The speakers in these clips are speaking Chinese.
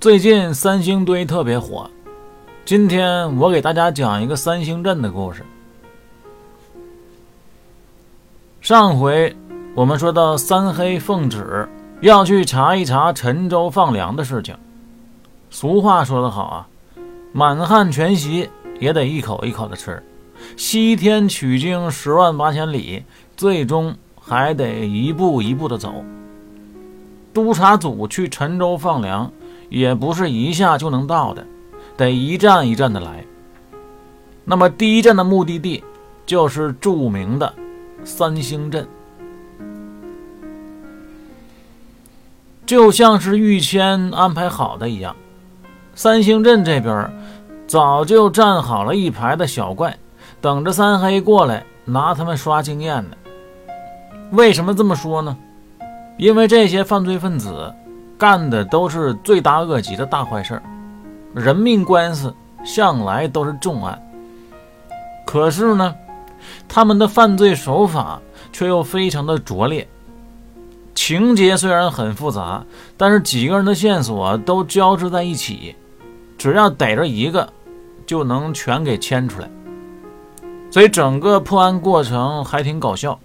最近三星堆特别火，今天我给大家讲一个三星镇的故事。上回我们说到三黑奉旨要去查一查陈州放粮的事情。俗话说得好啊，满汉全席也得一口一口的吃，西天取经十万八千里，最终还得一步一步的走。督察组去陈州放粮。也不是一下就能到的，得一站一站的来。那么第一站的目的地就是著名的三星镇，就像是预先安排好的一样。三星镇这边早就站好了一排的小怪，等着三黑过来拿他们刷经验呢。为什么这么说呢？因为这些犯罪分子。干的都是罪大恶极的大坏事儿，人命官司向来都是重案。可是呢，他们的犯罪手法却又非常的拙劣，情节虽然很复杂，但是几个人的线索都交织在一起，只要逮着一个，就能全给牵出来。所以整个破案过程还挺搞笑，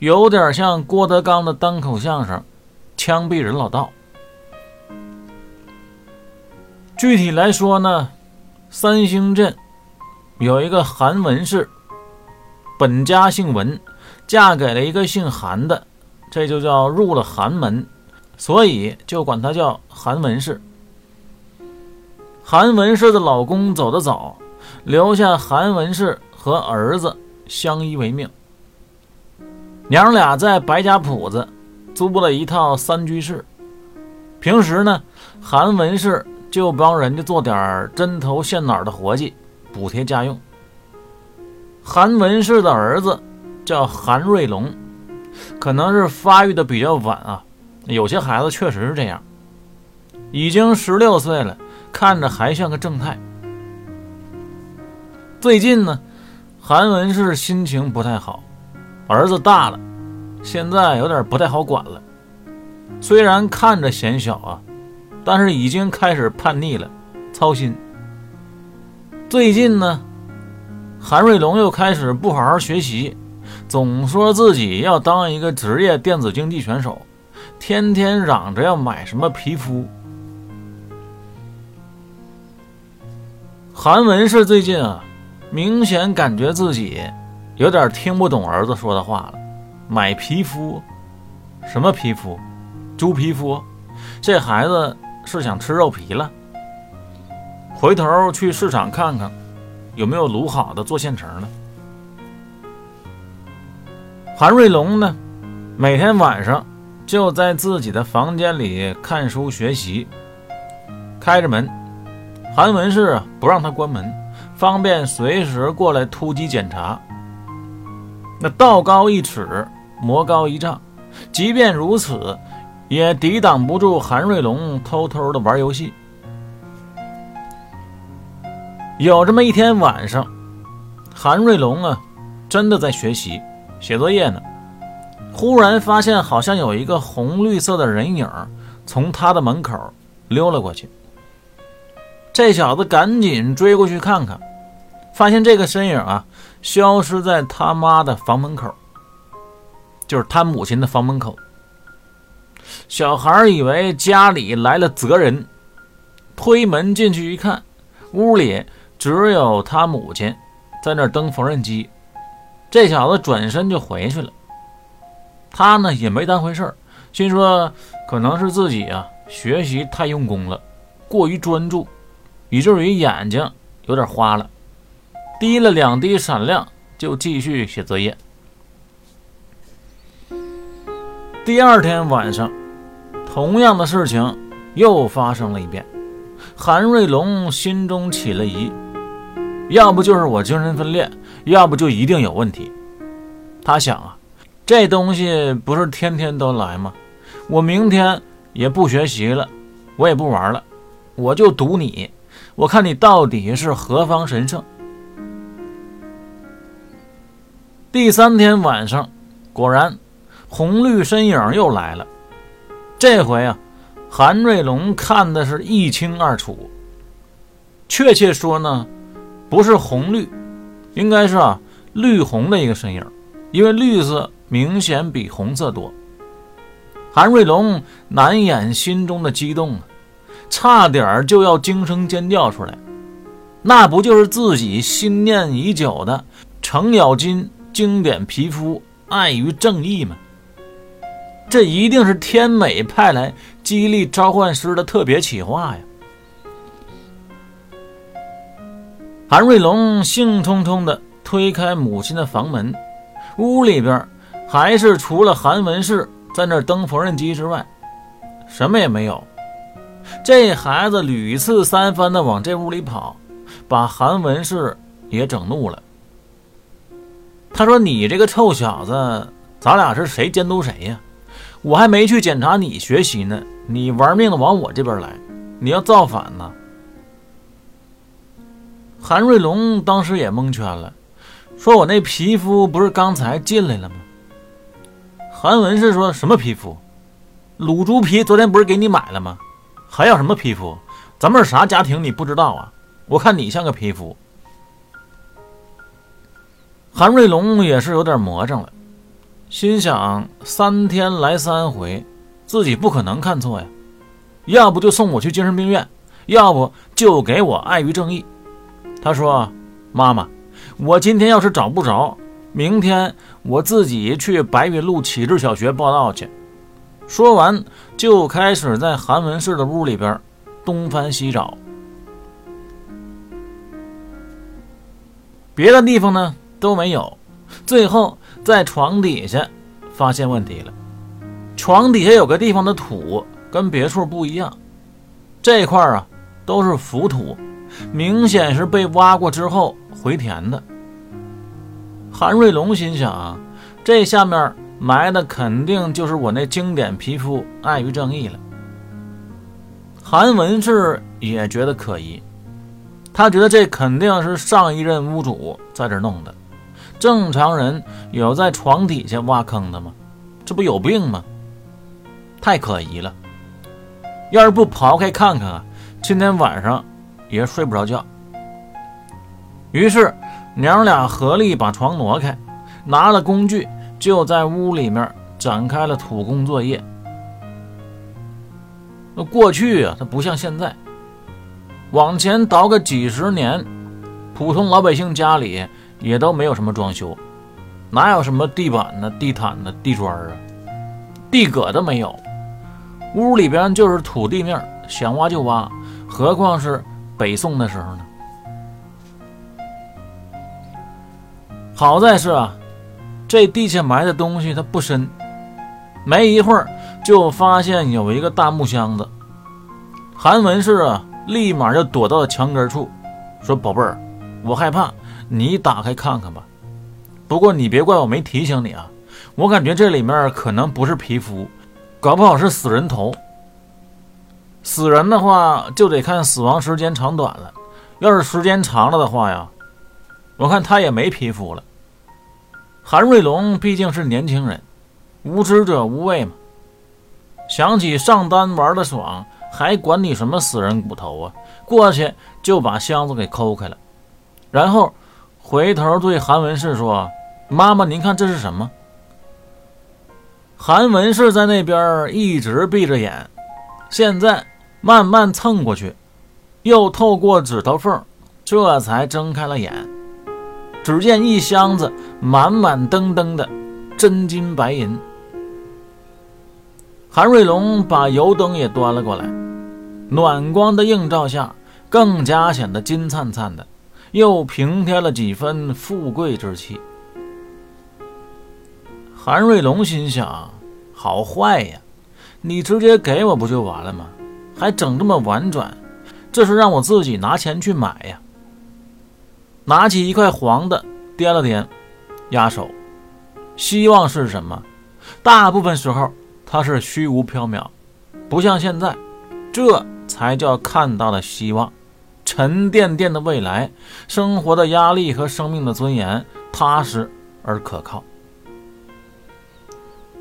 有点像郭德纲的单口相声《枪毙人老道》。具体来说呢，三星镇有一个韩文氏，本家姓文，嫁给了一个姓韩的，这就叫入了寒门，所以就管她叫韩文氏。韩文氏的老公走得早，留下韩文氏和儿子相依为命。娘俩在白家铺子租了一套三居室，平时呢，韩文氏。就帮人家做点针头线脑的活计，补贴家用。韩文氏的儿子叫韩瑞龙，可能是发育的比较晚啊，有些孩子确实是这样。已经十六岁了，看着还像个正太。最近呢，韩文氏心情不太好，儿子大了，现在有点不太好管了。虽然看着显小啊。但是已经开始叛逆了，操心。最近呢，韩瑞龙又开始不好好学习，总说自己要当一个职业电子竞技选手，天天嚷着要买什么皮肤。韩文是最近啊，明显感觉自己有点听不懂儿子说的话了。买皮肤？什么皮肤？猪皮肤？这孩子。是想吃肉皮了，回头去市场看看，有没有卤好的做现成的。韩瑞龙呢，每天晚上就在自己的房间里看书学习，开着门，韩文氏不让他关门，方便随时过来突击检查。那道高一尺，魔高一丈，即便如此。也抵挡不住韩瑞龙偷偷的玩游戏。有这么一天晚上，韩瑞龙啊，真的在学习写作业呢。忽然发现好像有一个红绿色的人影从他的门口溜了过去。这小子赶紧追过去看看，发现这个身影啊，消失在他妈的房门口，就是他母亲的房门口。小孩以为家里来了贼人，推门进去一看，屋里只有他母亲在那蹬缝纫机。这小子转身就回去了。他呢也没当回事儿，心说可能是自己啊学习太用功了，过于专注，以至于眼睛有点花了，滴了两滴闪亮，就继续写作业。第二天晚上。同样的事情又发生了一遍，韩瑞龙心中起了疑，要不就是我精神分裂，要不就一定有问题。他想啊，这东西不是天天都来吗？我明天也不学习了，我也不玩了，我就赌你，我看你到底是何方神圣。第三天晚上，果然红绿身影又来了。这回啊，韩瑞龙看的是一清二楚。确切说呢，不是红绿，应该是啊绿红的一个身影，因为绿色明显比红色多。韩瑞龙难掩心中的激动啊，差点就要惊声尖叫出来。那不就是自己心念已久的程咬金经典皮肤爱与正义吗？这一定是天美派来激励召唤师的特别企划呀！韩瑞龙兴冲冲地推开母亲的房门，屋里边还是除了韩文氏在那蹬缝纫机之外，什么也没有。这孩子屡次三番地往这屋里跑，把韩文氏也整怒了。他说：“你这个臭小子，咱俩是谁监督谁呀？”我还没去检查你学习呢，你玩命的往我这边来，你要造反呢？韩瑞龙当时也蒙圈了，说我那皮肤不是刚才进来了吗？韩文是说什么皮肤？卤猪皮昨天不是给你买了吗？还要什么皮肤？咱们是啥家庭你不知道啊？我看你像个皮肤。韩瑞龙也是有点魔怔了。心想三天来三回，自己不可能看错呀。要不就送我去精神病院，要不就给我爱于正义。他说：“妈妈，我今天要是找不着，明天我自己去白云路启智小学报道去。”说完就开始在韩文氏的屋里边东翻西找，别的地方呢都没有，最后。在床底下发现问题了，床底下有个地方的土跟别处不一样，这块啊都是浮土，明显是被挖过之后回填的。韩瑞龙心想啊，这下面埋的肯定就是我那经典皮肤爱与正义了。韩文氏也觉得可疑，他觉得这肯定是上一任屋主在这弄的。正常人有在床底下挖坑的吗？这不有病吗？太可疑了。要是不刨开看看啊，今天晚上也睡不着觉。于是娘俩合力把床挪开，拿了工具就在屋里面展开了土工作业。那过去啊，它不像现在，往前倒个几十年，普通老百姓家里。也都没有什么装修，哪有什么地板呢、地毯呢、地砖啊，地葛都没有，屋里边就是土地面，想挖就挖，何况是北宋的时候呢？好在是啊，这地下埋的东西它不深，没一会儿就发现有一个大木箱子，韩文氏啊，立马就躲到了墙根处，说：“宝贝儿，我害怕。”你打开看看吧，不过你别怪我没提醒你啊，我感觉这里面可能不是皮肤，搞不好是死人头。死人的话就得看死亡时间长短了，要是时间长了的话呀，我看他也没皮肤了。韩瑞龙毕竟是年轻人，无知者无畏嘛，想起上单玩的爽，还管你什么死人骨头啊？过去就把箱子给抠开了，然后。回头对韩文氏说：“妈妈，您看这是什么？”韩文氏在那边一直闭着眼，现在慢慢蹭过去，又透过指头缝，这才睁开了眼。只见一箱子满满登登的真金白银。韩瑞龙把油灯也端了过来，暖光的映照下，更加显得金灿灿的。又平添了几分富贵之气。韩瑞龙心想：好坏呀，你直接给我不就完了吗？还整这么婉转，这是让我自己拿钱去买呀。拿起一块黄的，掂了掂，压手。希望是什么？大部分时候它是虚无缥缈，不像现在，这才叫看到了希望。沉甸甸的未来，生活的压力和生命的尊严，踏实而可靠。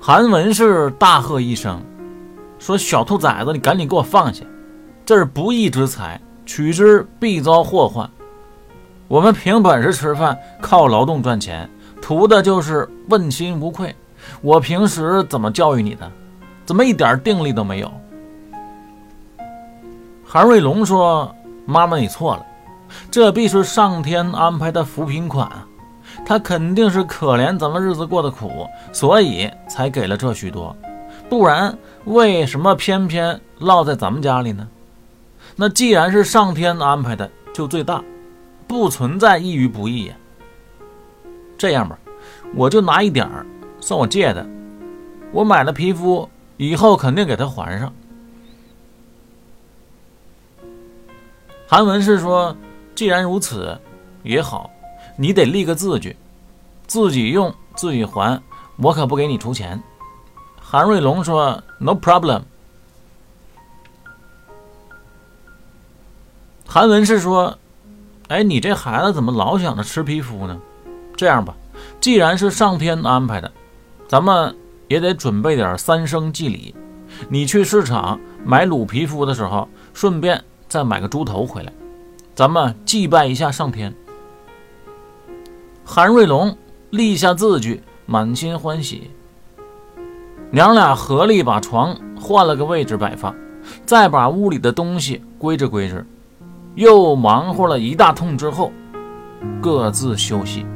韩文氏大喝一声：“说：“小兔崽子，你赶紧给我放下，这是不义之财，取之必遭祸患。我们凭本事吃饭，靠劳动赚钱，图的就是问心无愧。我平时怎么教育你的？怎么一点定力都没有？”韩瑞龙说：“妈妈，你错了，这必是上天安排的扶贫款！他肯定是可怜咱们日子过得苦，所以才给了这许多。不然，为什么偏偏落在咱们家里呢？那既然是上天安排的，就最大，不存在意与不意。这样吧，我就拿一点儿，算我借的。我买了皮肤，以后肯定给他还上。”韩文是说：“既然如此，也好，你得立个字据，自己用自己还，我可不给你出钱。”韩瑞龙说：“No problem。”韩文是说：“哎，你这孩子怎么老想着吃皮肤呢？这样吧，既然是上天安排的，咱们也得准备点三生祭礼。你去市场买卤皮肤的时候，顺便。”再买个猪头回来，咱们祭拜一下上天。韩瑞龙立下字据，满心欢喜。娘俩合力把床换了个位置摆放，再把屋里的东西归置归置，又忙活了一大通之后，各自休息。